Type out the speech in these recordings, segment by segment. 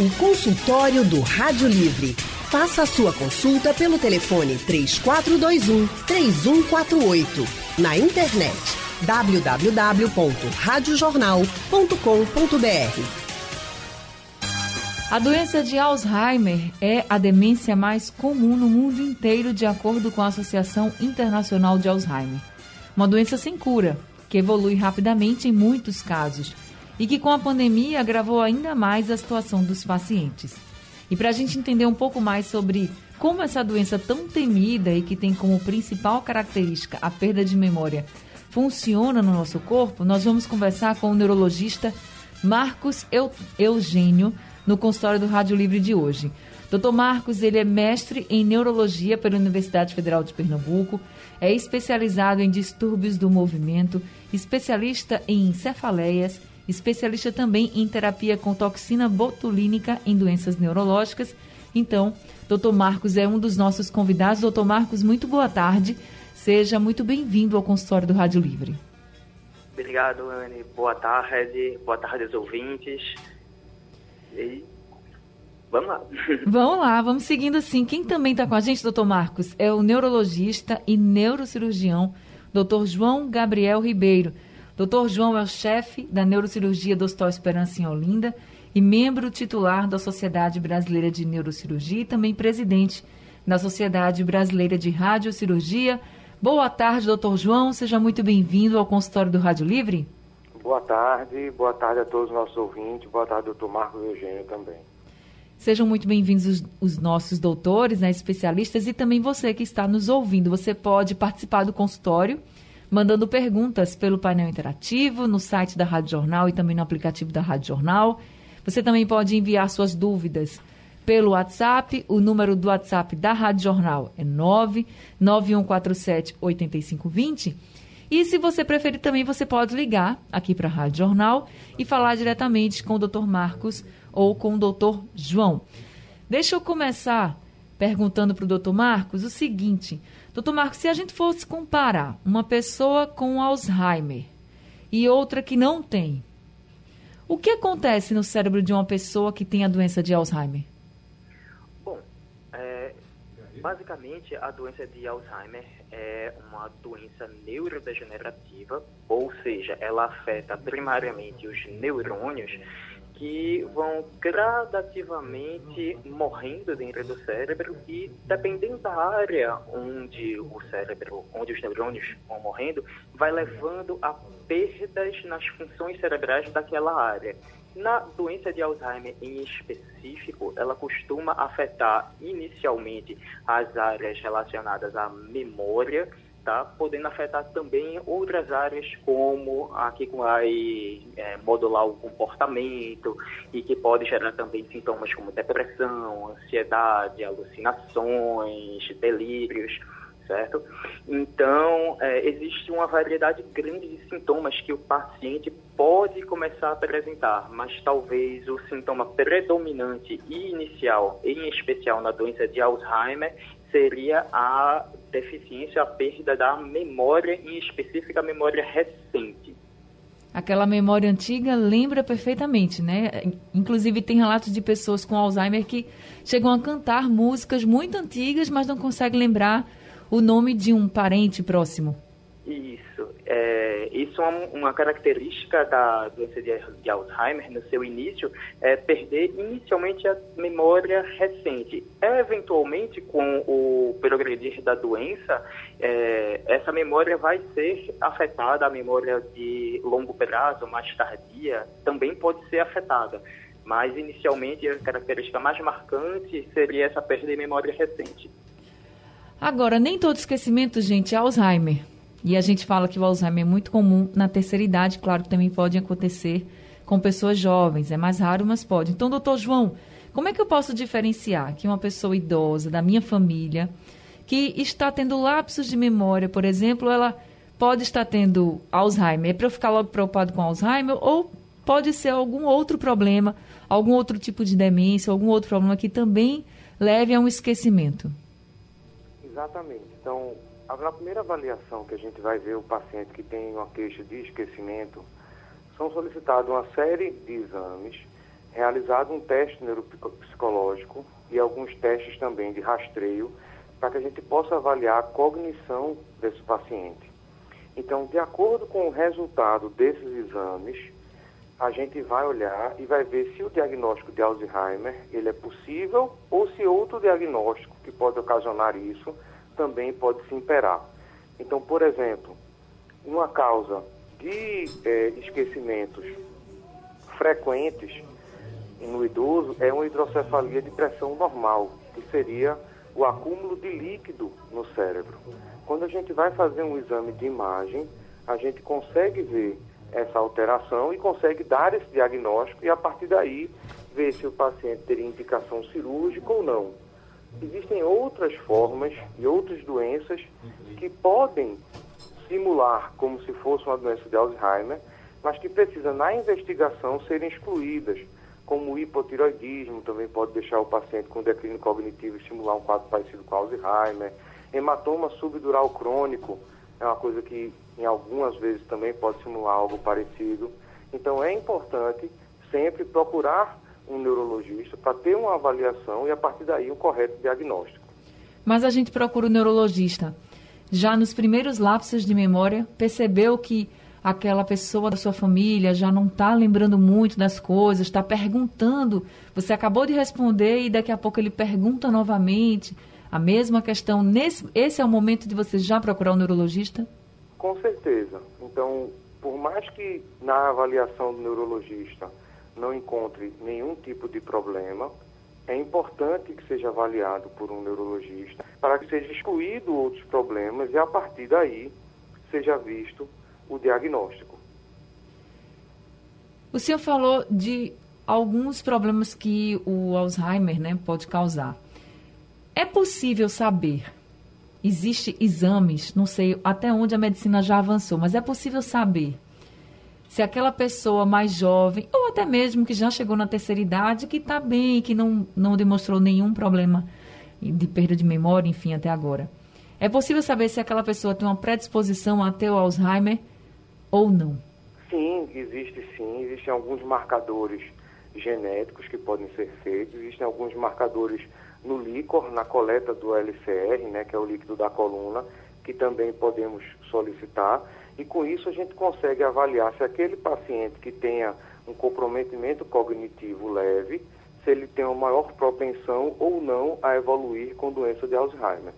O consultório do Rádio Livre. Faça a sua consulta pelo telefone 3421 3148. Na internet www.radiojornal.com.br. A doença de Alzheimer é a demência mais comum no mundo inteiro, de acordo com a Associação Internacional de Alzheimer. Uma doença sem cura, que evolui rapidamente em muitos casos e que com a pandemia agravou ainda mais a situação dos pacientes. E para a gente entender um pouco mais sobre como essa doença tão temida e que tem como principal característica a perda de memória funciona no nosso corpo, nós vamos conversar com o neurologista Marcos Eugênio no consultório do Rádio Livre de hoje. Dr. Marcos, ele é mestre em neurologia pela Universidade Federal de Pernambuco, é especializado em distúrbios do movimento, especialista em cefaleias especialista também em terapia com toxina botulínica em doenças neurológicas. Então, Dr. Marcos é um dos nossos convidados. Dr. Marcos, muito boa tarde. Seja muito bem-vindo ao consultório do Rádio Livre. Obrigado, Anne. Boa tarde. Boa tarde aos ouvintes. E vamos lá. vamos lá, vamos seguindo assim. Quem também está com a gente, doutor Marcos, é o neurologista e neurocirurgião, doutor João Gabriel Ribeiro. Dr. João é o chefe da neurocirurgia do Hospital Esperança em Olinda e membro titular da Sociedade Brasileira de Neurocirurgia e também presidente da Sociedade Brasileira de Radiocirurgia. Boa tarde, doutor João. Seja muito bem-vindo ao consultório do Rádio Livre. Boa tarde, boa tarde a todos os nossos ouvintes. Boa tarde, doutor Marcos Eugênio também. Sejam muito bem-vindos os, os, nossos doutores, né, especialistas e também você que está nos ouvindo. Você pode participar do consultório mandando perguntas pelo painel interativo, no site da Rádio Jornal e também no aplicativo da Rádio Jornal. Você também pode enviar suas dúvidas pelo WhatsApp. O número do WhatsApp da Rádio Jornal é 99147 8520. E se você preferir também, você pode ligar aqui para a Rádio Jornal e falar diretamente com o Dr. Marcos ou com o Dr. João. Deixa eu começar perguntando para o Dr. Marcos o seguinte: Doutor Marcos, se a gente fosse comparar uma pessoa com Alzheimer e outra que não tem, o que acontece no cérebro de uma pessoa que tem a doença de Alzheimer? Bom, é, basicamente a doença de Alzheimer é uma doença neurodegenerativa, ou seja, ela afeta primariamente os neurônios que vão gradativamente morrendo dentro do cérebro e dependendo da área onde o cérebro, onde os neurônios vão morrendo, vai levando a perdas nas funções cerebrais daquela área. Na doença de Alzheimer em específico, ela costuma afetar inicialmente as áreas relacionadas à memória, tá? podendo afetar também outras áreas como a que vai é, modular o comportamento e que pode gerar também sintomas como depressão, ansiedade, alucinações, delírios, certo? Então, é, existe uma variedade grande de sintomas que o paciente pode começar a apresentar, mas talvez o sintoma predominante e inicial, em especial na doença de Alzheimer, seria a deficiência, a perda da memória, em específica a memória recente. Aquela memória antiga lembra perfeitamente, né? Inclusive tem relatos de pessoas com Alzheimer que chegam a cantar músicas muito antigas, mas não conseguem lembrar o nome de um parente próximo. Isso. É, isso é uma, característica da doença de, Alzheimer, no seu início, é perder inicialmente a memória recente. Eventualmente, com o progredir da doença, é, essa memória vai ser afetada, a memória de longo prazo, mais tardia, também pode ser afetada. Mas, inicialmente, a característica mais marcante seria essa perda de memória recente. Agora, nem todo esquecimento, gente, é Alzheimer. E a gente fala que o Alzheimer é muito comum na terceira idade, claro que também pode acontecer com pessoas jovens, é mais raro, mas pode. Então, doutor João, como é que eu posso diferenciar que uma pessoa idosa da minha família, que está tendo lapsos de memória, por exemplo, ela pode estar tendo Alzheimer? É para eu ficar logo preocupado com Alzheimer ou pode ser algum outro problema, algum outro tipo de demência, algum outro problema que também leve a um esquecimento? Exatamente. Então, na primeira avaliação que a gente vai ver o paciente que tem uma queixa de esquecimento, são solicitados uma série de exames realizado um teste neuropsicológico e alguns testes também de rastreio para que a gente possa avaliar a cognição desse paciente. Então, de acordo com o resultado desses exames, a gente vai olhar e vai ver se o diagnóstico de Alzheimer ele é possível ou se outro diagnóstico que pode ocasionar isso também pode se imperar. Então, por exemplo, uma causa de é, esquecimentos frequentes no idoso é uma hidrocefalia de pressão normal, que seria o acúmulo de líquido no cérebro. Quando a gente vai fazer um exame de imagem, a gente consegue ver essa alteração e consegue dar esse diagnóstico e a partir daí ver se o paciente teria indicação cirúrgica ou não. Existem outras formas e outras doenças que podem simular como se fosse uma doença de Alzheimer, mas que precisam na investigação serem excluídas, como o hipotiroidismo também pode deixar o paciente com declínio cognitivo e estimular um quadro parecido com Alzheimer, hematoma subdural crônico é uma coisa que em algumas vezes também pode simular algo parecido. Então é importante sempre procurar um neurologista para ter uma avaliação e a partir daí o correto diagnóstico. Mas a gente procura o neurologista. Já nos primeiros lapsos de memória, percebeu que aquela pessoa da sua família já não está lembrando muito das coisas, está perguntando. Você acabou de responder e daqui a pouco ele pergunta novamente a mesma questão. Nesse, esse é o momento de você já procurar um neurologista? Com certeza. Então, por mais que na avaliação do neurologista não encontre nenhum tipo de problema, é importante que seja avaliado por um neurologista para que seja excluído outros problemas e a partir daí seja visto o diagnóstico. O senhor falou de alguns problemas que o Alzheimer né, pode causar. É possível saber? Existem exames, não sei até onde a medicina já avançou, mas é possível saber se aquela pessoa mais jovem, ou até mesmo que já chegou na terceira idade, que está bem, que não, não demonstrou nenhum problema de perda de memória, enfim, até agora. É possível saber se aquela pessoa tem uma predisposição a ter o Alzheimer ou não? Sim, existe sim. Existem alguns marcadores genéticos que podem ser feitos, existem alguns marcadores no líquor, na coleta do LCR, né, que é o líquido da coluna, que também podemos solicitar. E com isso a gente consegue avaliar se aquele paciente que tenha um comprometimento cognitivo leve, se ele tem uma maior propensão ou não a evoluir com doença de Alzheimer.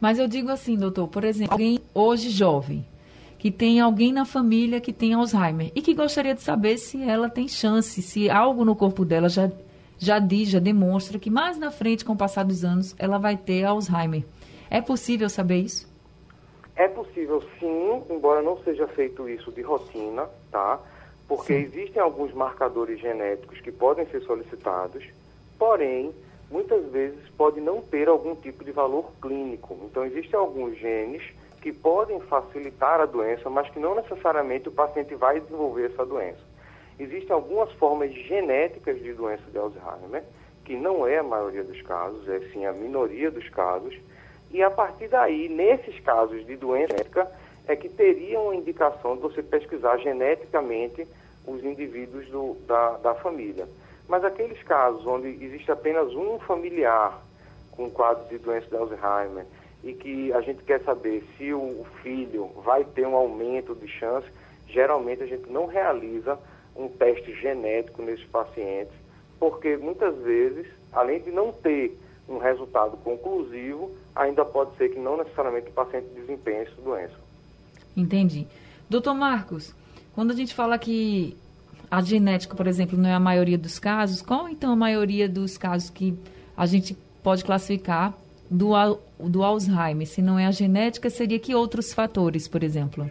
Mas eu digo assim, doutor, por exemplo, alguém hoje jovem, que tem alguém na família que tem Alzheimer e que gostaria de saber se ela tem chance, se algo no corpo dela já já diz, já demonstra que mais na frente, com o passar dos anos, ela vai ter Alzheimer. É possível saber isso? É possível sim, embora não seja feito isso de rotina, tá? Porque sim. existem alguns marcadores genéticos que podem ser solicitados, porém, muitas vezes pode não ter algum tipo de valor clínico. Então, existem alguns genes que podem facilitar a doença, mas que não necessariamente o paciente vai desenvolver essa doença. Existem algumas formas genéticas de doença de Alzheimer, que não é a maioria dos casos, é sim a minoria dos casos, e a partir daí, nesses casos de doença genética, é que teria uma indicação de você pesquisar geneticamente os indivíduos do, da, da família. Mas aqueles casos onde existe apenas um familiar com quadro de doença de Alzheimer e que a gente quer saber se o filho vai ter um aumento de chance, geralmente a gente não realiza um teste genético nesses pacientes, porque muitas vezes, além de não ter um resultado conclusivo, ainda pode ser que não necessariamente o paciente desempenhe essa doença. Entendi. Doutor Marcos, quando a gente fala que a genética, por exemplo, não é a maioria dos casos, qual então a maioria dos casos que a gente pode classificar do, do Alzheimer? Se não é a genética, seria que outros fatores, por exemplo?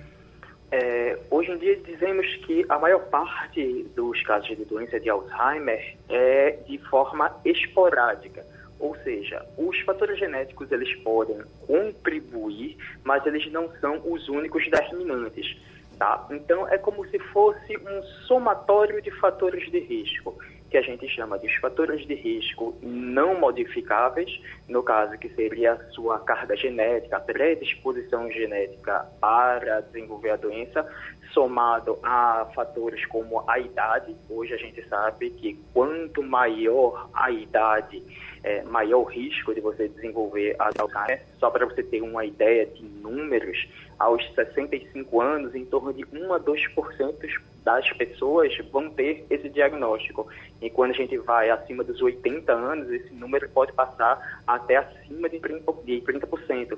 É, hoje em dia dizemos que a maior parte dos casos de doença de Alzheimer é de forma esporádica, ou seja, os fatores genéticos eles podem contribuir, mas eles não são os únicos determinantes. Tá? Então é como se fosse um somatório de fatores de risco. Que a gente chama de fatores de risco não modificáveis, no caso que seria a sua carga genética, a predisposição genética para desenvolver a doença, somado a fatores como a idade. Hoje a gente sabe que quanto maior a idade, é, maior o risco de você desenvolver a Alzheimer. Só para você ter uma ideia de números, aos 65 anos, em torno de 1 a 2% das pessoas vão ter esse diagnóstico. E quando a gente vai acima dos 80 anos, esse número pode passar até acima de 30%. De 30%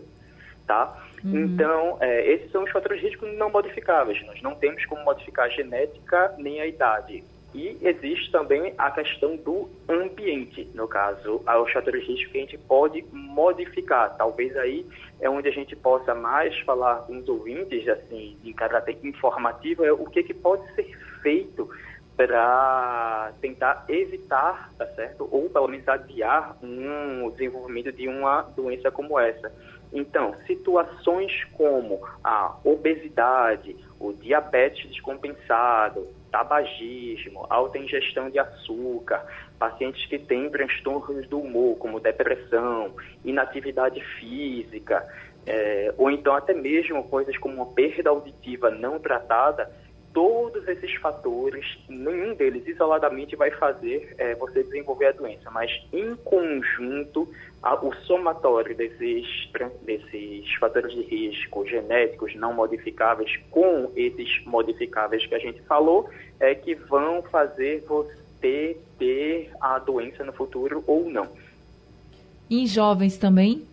tá? Uhum. Então, é, esses são os fatores de risco não modificáveis. Nós não temos como modificar a genética nem a idade. E existe também a questão do ambiente, no caso, os fatores de risco que a gente pode modificar. Talvez aí é onde a gente possa mais falar com os ouvintes, assim, em caráter informativo, é o que, que pode ser feito para tentar evitar, tá certo? Ou pelo menos adiar um desenvolvimento de uma doença como essa. Então, situações como a obesidade, o diabetes descompensado, tabagismo, alta ingestão de açúcar, pacientes que têm transtornos do humor, como depressão, inatividade física, é, ou então até mesmo coisas como uma perda auditiva não tratada, todos esses fatores, nenhum deles isoladamente vai fazer é, você desenvolver a doença, mas em conjunto, a, o somatório desses, desses fatores de risco genéticos não modificáveis com esses modificáveis que a gente falou, é que vão fazer você ter a doença no futuro ou não. Em jovens também?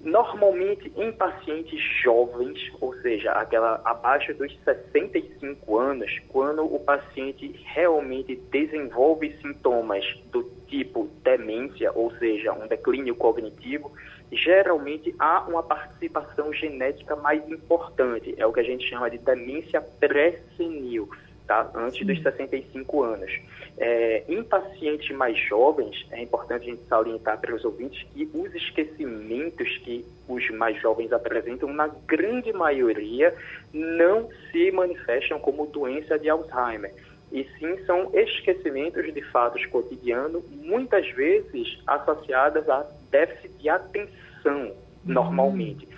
Normalmente em pacientes jovens, ou seja, aquela abaixo dos 65 anos, quando o paciente realmente desenvolve sintomas do tipo demência, ou seja, um declínio cognitivo, geralmente há uma participação genética mais importante, é o que a gente chama de demência pré-senil tá? antes dos 65 anos. É, em pacientes mais jovens, é importante a gente salientar para os ouvintes que os esquecimentos que os mais jovens apresentam, na grande maioria, não se manifestam como doença de Alzheimer. E sim são esquecimentos de fatos cotidianos, muitas vezes associados a déficit de atenção, normalmente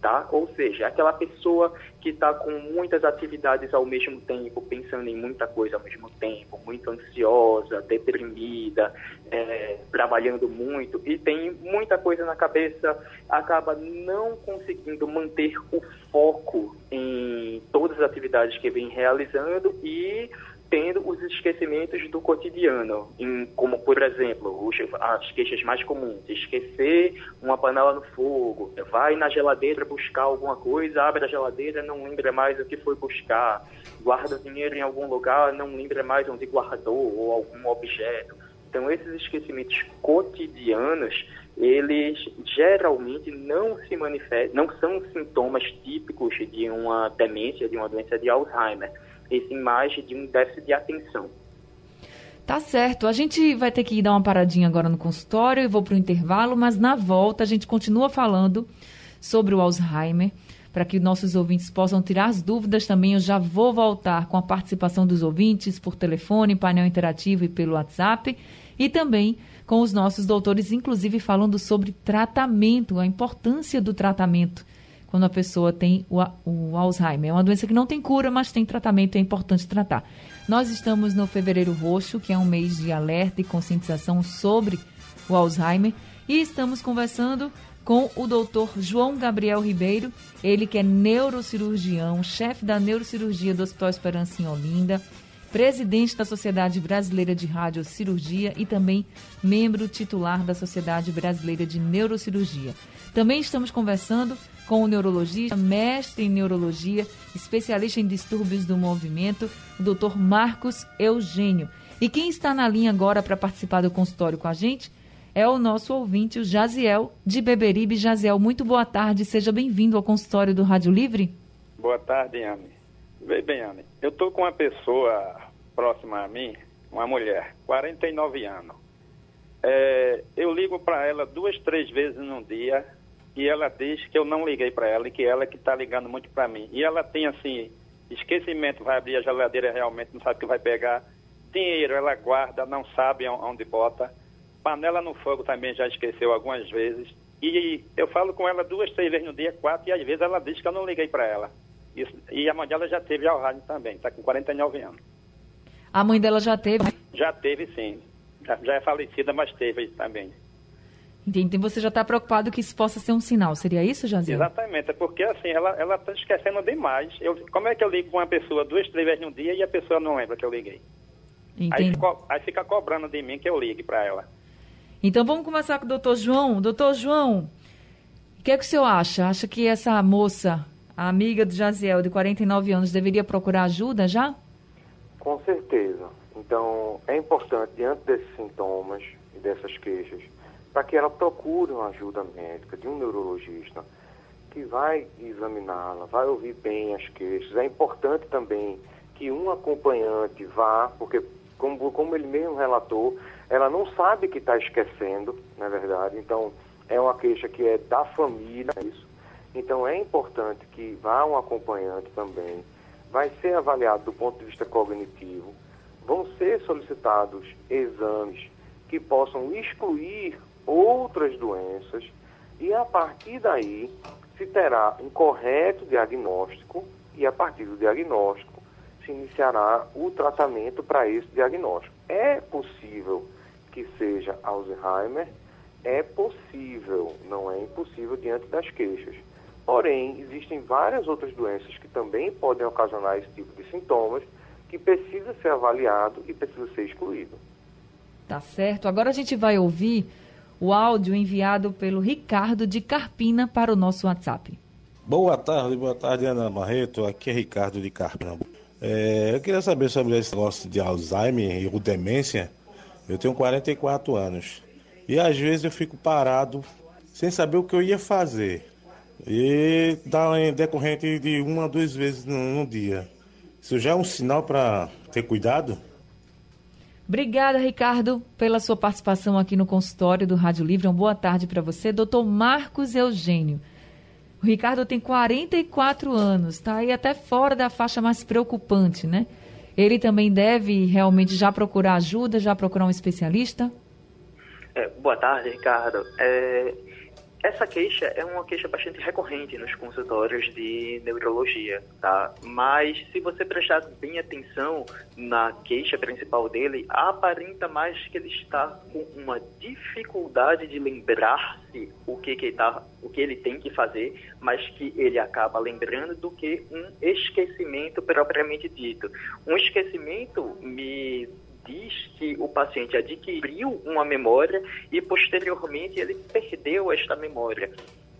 tá? Ou seja, aquela pessoa que está com muitas atividades ao mesmo tempo, pensando em muita coisa ao mesmo tempo, muito ansiosa, deprimida, é, trabalhando muito e tem muita coisa na cabeça, acaba não conseguindo manter o foco em todas as atividades que vem realizando e tendo os esquecimentos do cotidiano, em, como por exemplo, as queixas mais comuns, esquecer uma panela no fogo, vai na geladeira buscar alguma coisa, abre a geladeira, não lembra mais o que foi buscar, guarda dinheiro em algum lugar, não lembra mais onde guardou ou algum objeto. Então esses esquecimentos cotidianos, eles geralmente não se manifestam, não são sintomas típicos de uma demência, de uma doença de Alzheimer essa imagem de um déficit de atenção. Tá certo. A gente vai ter que dar uma paradinha agora no consultório e vou para o intervalo, mas na volta a gente continua falando sobre o Alzheimer, para que nossos ouvintes possam tirar as dúvidas também. Eu já vou voltar com a participação dos ouvintes por telefone, painel interativo e pelo WhatsApp, e também com os nossos doutores, inclusive falando sobre tratamento, a importância do tratamento quando a pessoa tem o, o, Alzheimer. É uma doença que não tem cura, mas tem tratamento e é importante tratar. Nós estamos no Fevereiro Roxo, que é um mês de alerta e conscientização sobre o Alzheimer, e estamos conversando com o doutor João Gabriel Ribeiro, ele que é neurocirurgião, chefe da neurocirurgia do Hospital Esperança em Olinda, presidente da Sociedade Brasileira de Radiocirurgia e também membro titular da Sociedade Brasileira de Neurocirurgia. Também estamos conversando com o neurologista, mestre em neurologia, especialista em distúrbios do movimento, o Dr. Marcos Eugênio. E quem está na linha agora para participar do consultório com a gente é o nosso ouvinte, o Jaziel, de Beberibe. Jaziel, muito boa tarde, seja bem-vindo ao consultório do Rádio Livre. Boa tarde, Anne. Vem bem, Anne. Eu estou com uma pessoa próxima a mim, uma mulher, 49 anos. É, eu ligo para ela duas, três vezes num dia e ela diz que eu não liguei para ela e que ela que está ligando muito para mim. E ela tem assim, esquecimento, vai abrir a geladeira realmente, não sabe o que vai pegar. Dinheiro ela guarda, não sabe onde bota. Panela no fogo também já esqueceu algumas vezes. E eu falo com ela duas, três vezes no dia, quatro, e às vezes ela diz que eu não liguei para ela. Isso, e a mãe dela já teve Alzheimer também, está com 49 anos. A mãe dela já teve? Já teve, sim. Já, já é falecida, mas teve também. Entendi. Então você já está preocupado que isso possa ser um sinal, seria isso, Jaziel? Exatamente, é porque assim, ela está esquecendo demais. Eu, como é que eu ligo com uma pessoa duas, três vezes no dia e a pessoa não lembra que eu liguei? Aí, aí, fica cobrando de mim que eu ligue para ela. Então vamos começar com o doutor João. Doutor João, o que é que o senhor acha? Acha que essa moça, a amiga do Jaziel, de 49 anos, deveria procurar ajuda já? Com certeza. Então, é importante, diante desses sintomas e dessas queixas, para que ela procure uma ajuda médica de um neurologista que vai examiná-la, vai ouvir bem as queixas. É importante também que um acompanhante vá, porque, como, como ele mesmo relatou, ela não sabe que está esquecendo, na é verdade. Então, é uma queixa que é da família, isso. Então, é importante que vá um acompanhante também. Vai ser avaliado do ponto de vista cognitivo. Vão ser solicitados exames que possam excluir outras doenças e a partir daí se terá um correto diagnóstico e a partir do diagnóstico se iniciará o tratamento para esse diagnóstico. É possível que seja Alzheimer, é possível, não é impossível diante das queixas. Porém, existem várias outras doenças que também podem ocasionar esse tipo de sintomas que precisa ser avaliado e precisa ser excluído. Tá certo. Agora a gente vai ouvir o áudio enviado pelo Ricardo de Carpina para o nosso WhatsApp. Boa tarde, boa tarde, Ana Marreto. Aqui é Ricardo de Carpina. É, eu queria saber sobre esse negócio de Alzheimer e demência. Eu tenho 44 anos e às vezes eu fico parado sem saber o que eu ia fazer. E dá em decorrente de uma duas vezes no, no dia. Isso já é um sinal para ter cuidado? Obrigada, Ricardo, pela sua participação aqui no consultório do Rádio Livre. Uma boa tarde para você, doutor Marcos Eugênio. O Ricardo tem 44 anos, está aí até fora da faixa mais preocupante, né? Ele também deve realmente já procurar ajuda, já procurar um especialista? É, boa tarde, Ricardo. É, essa queixa é uma queixa bastante recorrente nos consultórios de neurologia, tá? Mas se você prestar bem atenção na queixa principal dele, aparenta mais que ele está com uma dificuldade de lembrar-se o que, que, tá, o que ele tem que fazer, mas que ele acaba lembrando do que um esquecimento propriamente dito. Um esquecimento me diz que o paciente adquiriu uma memória e posteriormente ele perdeu esta memória.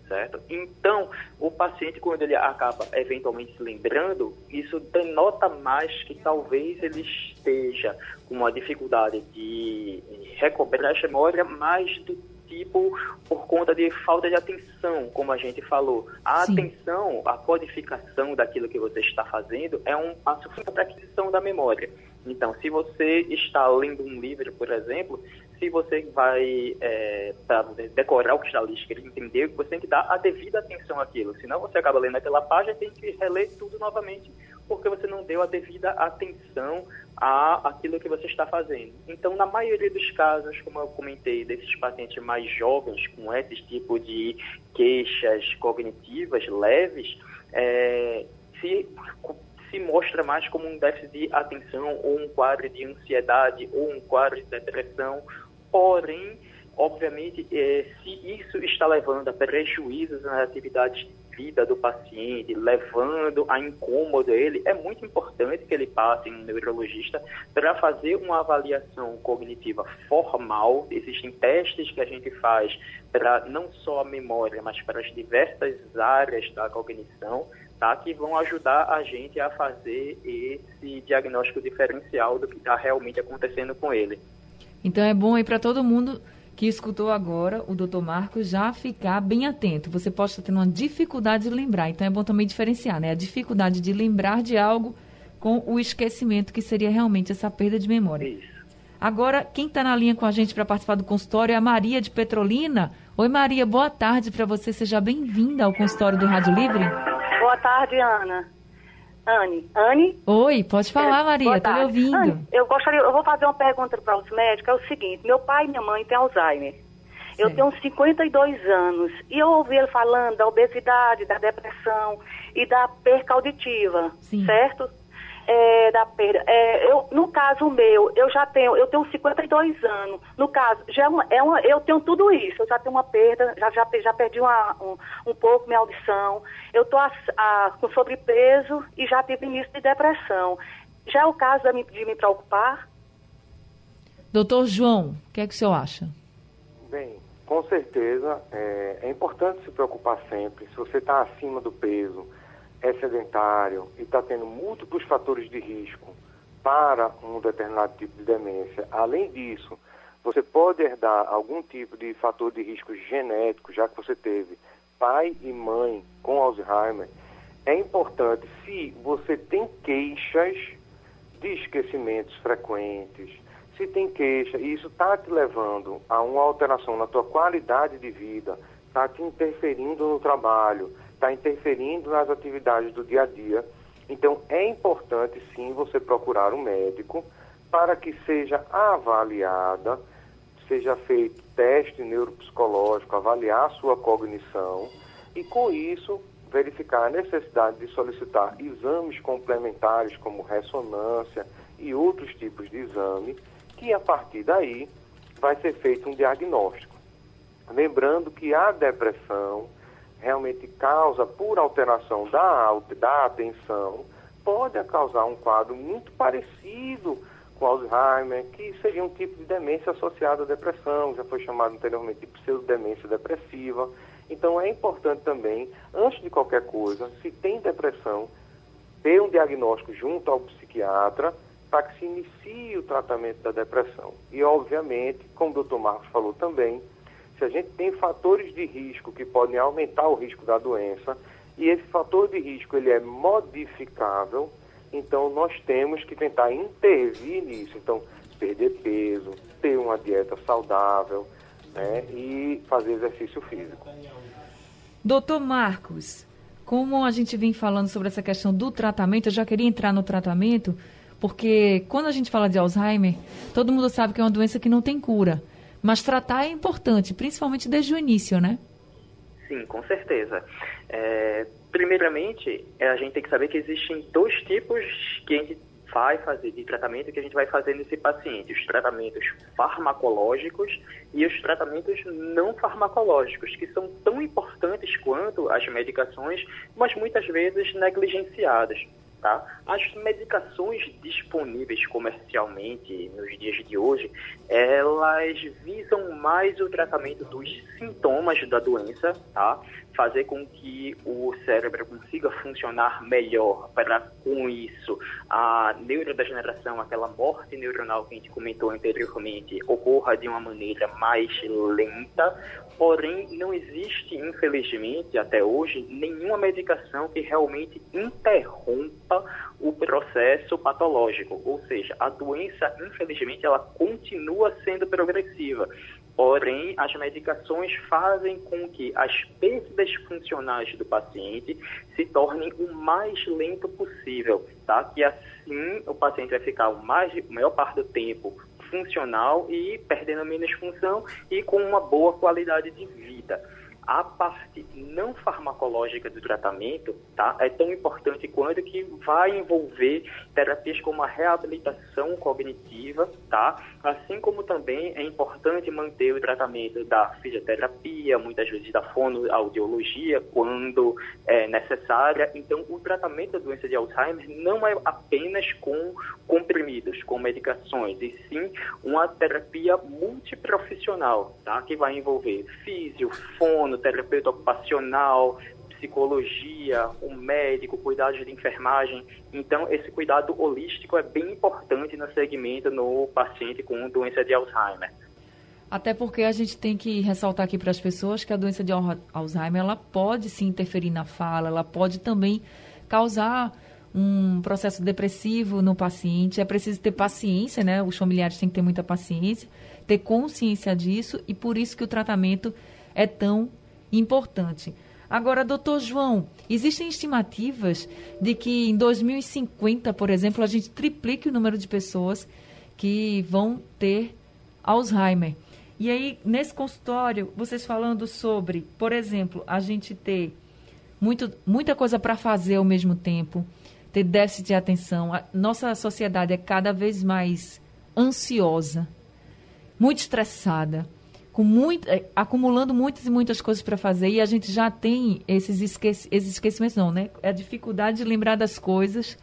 Certo? Então, o paciente, quando ele acaba eventualmente se lembrando, isso denota mais que talvez ele esteja com uma dificuldade de recobrar a memória mais do tipo por conta de falta de atenção, como a gente falou. A Sim. atenção, a codificação daquilo que você está fazendo é um passo para a aquisição da memória. Então, se você está lendo um livro, por exemplo, se você vai é, para decorar o que está ali escrito, entender, você tem que dar a devida atenção àquilo. Senão você acaba lendo aquela página e tem que reler tudo novamente, porque você não deu a devida atenção a aquilo que você está fazendo. Então, na maioria dos casos, como eu comentei, desses pacientes mais jovens com esse tipo de queixas cognitivas leves, é, se se mostra mais como um déficit de atenção ou um quadro de ansiedade ou um quadro de depressão. Porém, obviamente, é, se isso está levando a prejuízos nas atividades de vida do paciente, levando a incômodo ele, é muito importante que ele passe um neurologista para fazer uma avaliação cognitiva formal. Existem testes que a gente faz para não só a memória, mas para as diversas áreas da cognição, tá? que vão ajudar a gente a fazer esse diagnóstico diferencial do que está realmente acontecendo com ele. Então é bom aí para todo mundo que escutou agora o doutor Marcos já ficar bem atento. Você pode estar tendo uma dificuldade de lembrar, então é bom também diferenciar, né? A dificuldade de lembrar de algo com o esquecimento, que seria realmente essa perda de memória. Isso. Agora, quem está na linha com a gente para participar do consultório é a Maria de Petrolina. Oi, Maria, boa tarde para você. Seja bem-vinda ao consultório do Rádio Livre. Boa tarde, Ana. Anne. Anne? Oi, pode falar, Maria, estou lhe ouvindo. Anne, eu gostaria, eu vou fazer uma pergunta para os médicos, é o seguinte, meu pai e minha mãe têm Alzheimer. Eu tenho 52 anos e eu ouvi ele falando da obesidade, da depressão e da perca auditiva, Sim. certo? É, da perda. É, eu, no caso meu, eu já tenho, eu tenho 52 anos. No caso, já é uma, é uma, eu tenho tudo isso. Eu já tenho uma perda, já, já, já perdi uma, um, um pouco minha audição. Eu estou com sobrepeso e já tive início de depressão. Já é o caso de me, de me preocupar? Doutor João, o que é que o senhor acha? Bem, com certeza é, é importante se preocupar sempre. Se você está acima do peso, é sedentário e está tendo múltiplos fatores de risco para um determinado tipo de demência, além disso, você pode herdar algum tipo de fator de risco genético, já que você teve pai e mãe com Alzheimer, é importante, se você tem queixas de esquecimentos frequentes, se tem queixa e isso está te levando a uma alteração na tua qualidade de vida, está te interferindo no trabalho, está interferindo nas atividades do dia a dia. Então, é importante sim você procurar um médico para que seja avaliada, seja feito teste neuropsicológico, avaliar a sua cognição e, com isso, verificar a necessidade de solicitar exames complementares, como ressonância e outros tipos de exame, que a partir daí vai ser feito um diagnóstico. Lembrando que a depressão realmente causa, por alteração da, da atenção, pode causar um quadro muito parecido com Alzheimer, que seria um tipo de demência associada à depressão, já foi chamado anteriormente de pseudodemência depressiva. Então é importante também, antes de qualquer coisa, se tem depressão, ter um diagnóstico junto ao psiquiatra para que se inicie o tratamento da depressão. E, obviamente, como o Dr. Marcos falou também, se a gente tem fatores de risco que podem aumentar o risco da doença, e esse fator de risco ele é modificável, então nós temos que tentar intervir nisso. Então, perder peso, ter uma dieta saudável né, e fazer exercício físico. Doutor Marcos, como a gente vem falando sobre essa questão do tratamento, eu já queria entrar no tratamento, porque quando a gente fala de Alzheimer, todo mundo sabe que é uma doença que não tem cura. Mas tratar é importante, principalmente desde o início, né? Sim, com certeza. É, primeiramente, é, a gente tem que saber que existem dois tipos que a gente vai fazer de tratamento que a gente vai fazer nesse paciente, os tratamentos farmacológicos e os tratamentos não farmacológicos, que são tão importantes quanto as medicações, mas muitas vezes negligenciadas. Tá? As medicações disponíveis comercialmente nos dias de hoje, elas visam mais o tratamento dos sintomas da doença, tá? fazer com que o cérebro consiga funcionar melhor, para com isso a neurodegeneração, aquela morte neuronal que a gente comentou anteriormente, ocorra de uma maneira mais lenta, porém não existe, infelizmente, até hoje, nenhuma medicação que realmente interrompa o processo patológico, ou seja, a doença, infelizmente, ela continua sendo progressiva. Porém, as medicações fazem com que as perdas funcionais do paciente se tornem o mais lento possível, tá? Que assim o paciente vai ficar o mais, a maior parte do tempo funcional e perdendo menos função e com uma boa qualidade de vida a parte não farmacológica do tratamento tá, é tão importante quanto que vai envolver terapias como a reabilitação cognitiva, tá? assim como também é importante manter o tratamento da fisioterapia, muitas vezes da fonoaudiologia, quando é necessária. Então, o tratamento da doença de Alzheimer não é apenas com comprimidos, com medicações, e sim uma terapia multiprofissional, tá? que vai envolver físio, fono, terapeuta ocupacional, psicologia, o médico, cuidados de enfermagem. Então, esse cuidado holístico é bem importante no segmento no paciente com doença de Alzheimer. Até porque a gente tem que ressaltar aqui para as pessoas que a doença de Alzheimer ela pode se interferir na fala, ela pode também causar um processo depressivo no paciente. É preciso ter paciência, né? Os familiares têm que ter muita paciência, ter consciência disso e por isso que o tratamento é tão importante. Agora, doutor João, existem estimativas de que em 2050, por exemplo, a gente triplique o número de pessoas que vão ter Alzheimer. E aí, nesse consultório, vocês falando sobre, por exemplo, a gente ter muito, muita coisa para fazer ao mesmo tempo, ter déficit de atenção. A nossa sociedade é cada vez mais ansiosa, muito estressada, com muito, é, acumulando muitas e muitas coisas para fazer e a gente já tem esses, esqueci, esses esquecimentos, não, né? É a dificuldade de lembrar das coisas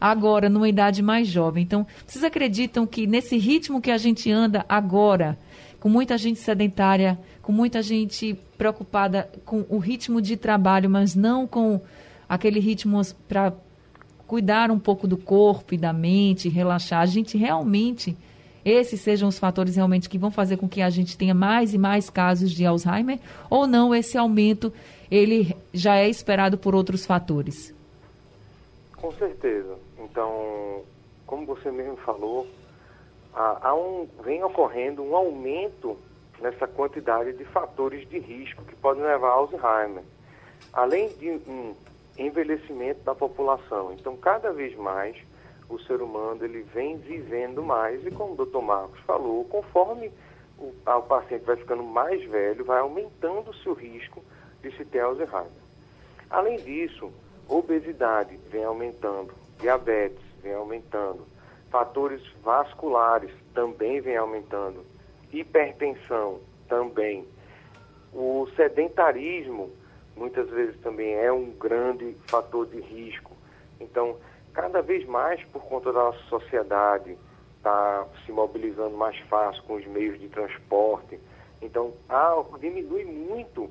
agora, numa idade mais jovem. Então, vocês acreditam que nesse ritmo que a gente anda agora, com muita gente sedentária, com muita gente preocupada com o ritmo de trabalho, mas não com aquele ritmo para cuidar um pouco do corpo e da mente, relaxar. A gente realmente, esses sejam os fatores realmente que vão fazer com que a gente tenha mais e mais casos de Alzheimer, ou não esse aumento, ele já é esperado por outros fatores? Com certeza. Então, como você mesmo falou, há, um, vem ocorrendo um aumento nessa quantidade de fatores de risco que podem levar a Alzheimer. Além de um envelhecimento da população. Então, cada vez mais, o ser humano ele vem vivendo mais e, como o Dr. Marcos falou, conforme o, o paciente vai ficando mais velho, vai aumentando o risco de se ter Alzheimer. Além disso, obesidade vem aumentando, diabetes vem aumentando, Fatores vasculares também vem aumentando. Hipertensão também. O sedentarismo muitas vezes também é um grande fator de risco. Então, cada vez mais por conta da nossa sociedade está se mobilizando mais fácil com os meios de transporte. Então, há, diminui muito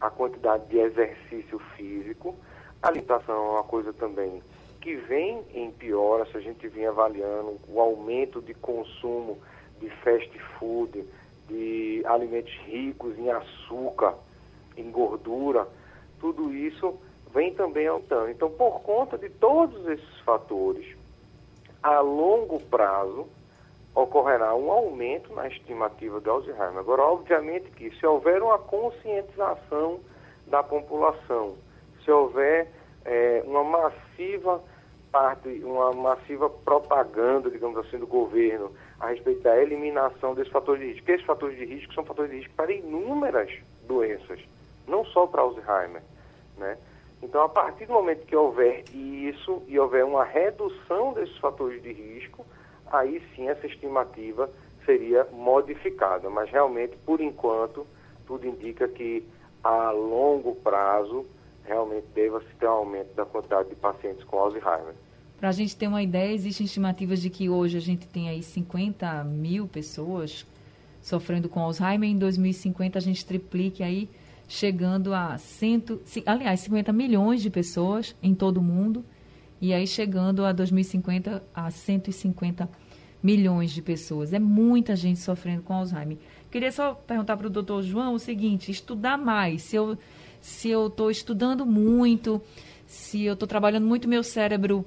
a quantidade de exercício físico. A alimentação é uma coisa também que vem em piora, se a gente vem avaliando o aumento de consumo de fast food, de alimentos ricos em açúcar, em gordura, tudo isso vem também aumentando. Então, por conta de todos esses fatores, a longo prazo ocorrerá um aumento na estimativa de Alzheimer. Agora, obviamente que se houver uma conscientização da população, se houver é, uma massiva parte, uma massiva propaganda, digamos assim, do governo a respeito da eliminação desses fatores de risco. Porque esses fatores de risco são fatores de risco para inúmeras doenças, não só para Alzheimer, né? Então, a partir do momento que houver isso e houver uma redução desses fatores de risco, aí sim essa estimativa seria modificada. Mas realmente, por enquanto, tudo indica que a longo prazo realmente deva-se ter um aumento da quantidade de pacientes com Alzheimer. Para a gente ter uma ideia, existem estimativas de que hoje a gente tem aí 50 mil pessoas sofrendo com Alzheimer. Em 2050 a gente triplique aí, chegando a cento, aliás, 50 milhões de pessoas em todo o mundo. E aí chegando a 2050 a 150 milhões de pessoas. É muita gente sofrendo com Alzheimer. Queria só perguntar para o doutor João o seguinte: estudar mais. Se eu se eu estou estudando muito, se eu estou trabalhando muito meu cérebro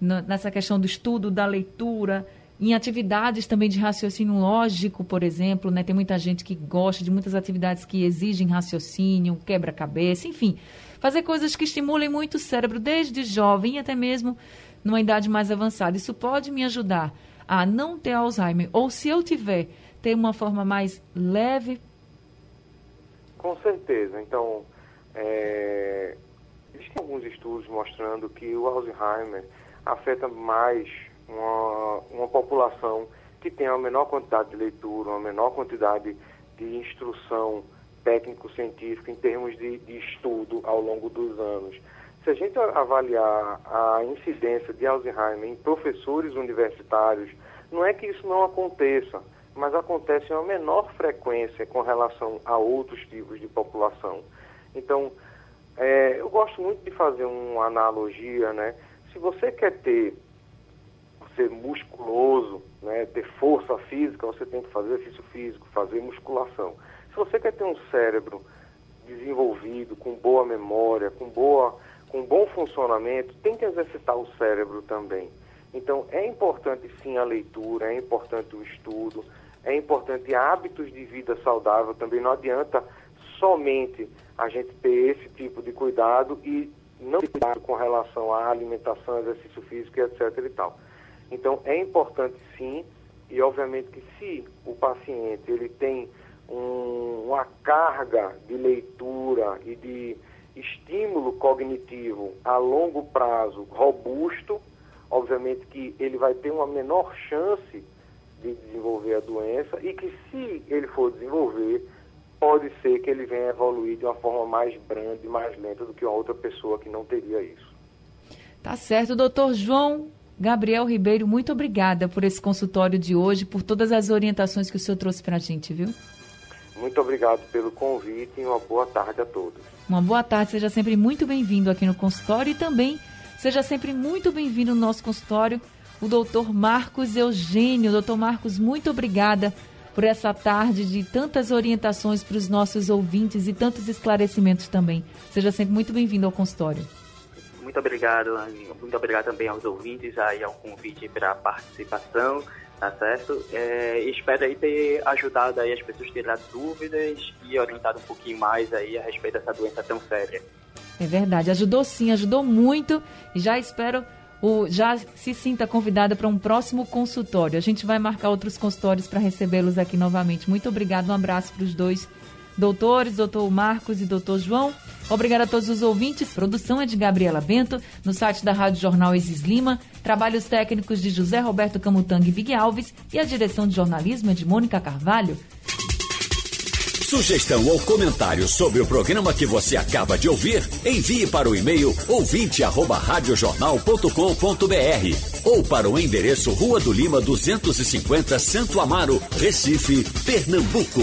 nessa questão do estudo, da leitura, em atividades também de raciocínio lógico, por exemplo, né? Tem muita gente que gosta de muitas atividades que exigem raciocínio, quebra-cabeça, enfim, fazer coisas que estimulem muito o cérebro desde jovem até mesmo numa idade mais avançada. Isso pode me ajudar a não ter Alzheimer ou se eu tiver, ter uma forma mais leve. Com certeza. Então, é... existem alguns estudos mostrando que o Alzheimer afeta mais uma, uma população que tem uma menor quantidade de leitura, uma menor quantidade de instrução técnico-científica em termos de, de estudo ao longo dos anos. Se a gente avaliar a incidência de Alzheimer em professores universitários, não é que isso não aconteça, mas acontece em uma menor frequência com relação a outros tipos de população. Então, é, eu gosto muito de fazer uma analogia, né? se você quer ter, ser musculoso, né, ter força física, você tem que fazer exercício físico, fazer musculação. Se você quer ter um cérebro desenvolvido, com boa memória, com, boa, com bom funcionamento, tem que exercitar o cérebro também. Então, é importante sim a leitura, é importante o estudo, é importante hábitos de vida saudável também. Não adianta somente a gente ter esse tipo de cuidado e não cuidado com relação à alimentação, exercício físico, etc. e tal. Então, é importante sim, e obviamente que se o paciente ele tem um, uma carga de leitura e de estímulo cognitivo a longo prazo robusto, obviamente que ele vai ter uma menor chance de desenvolver a doença e que se ele for desenvolver, pode ser que ele venha evoluir de uma forma mais branda e mais lenta do que uma outra pessoa que não teria isso. Tá certo, doutor João Gabriel Ribeiro, muito obrigada por esse consultório de hoje, por todas as orientações que o senhor trouxe para a gente, viu? Muito obrigado pelo convite e uma boa tarde a todos. Uma boa tarde, seja sempre muito bem-vindo aqui no consultório e também seja sempre muito bem-vindo no nosso consultório o doutor Marcos Eugênio. Doutor Marcos, muito obrigada por essa tarde de tantas orientações para os nossos ouvintes e tantos esclarecimentos também. Seja sempre muito bem-vindo ao consultório. Muito obrigado, muito obrigado também aos ouvintes aí ao convite para participação, tá certo? É, espero aí ter ajudado aí as pessoas a tirar dúvidas e orientado um pouquinho mais aí a respeito dessa doença tão séria. É verdade, ajudou sim, ajudou muito já espero o, já se sinta convidada para um próximo consultório. A gente vai marcar outros consultórios para recebê-los aqui novamente. Muito obrigado, um abraço para os dois doutores, doutor Marcos e doutor João. Obrigado a todos os ouvintes. Produção é de Gabriela Bento, no site da Rádio Jornal Isis Lima. Trabalhos técnicos de José Roberto Camutanga e Big Alves. E a direção de jornalismo é de Mônica Carvalho. Sugestão ou comentário sobre o programa que você acaba de ouvir, envie para o e-mail ouvinte@radiojornal.com.br ou para o endereço Rua do Lima 250, Santo Amaro, Recife, Pernambuco.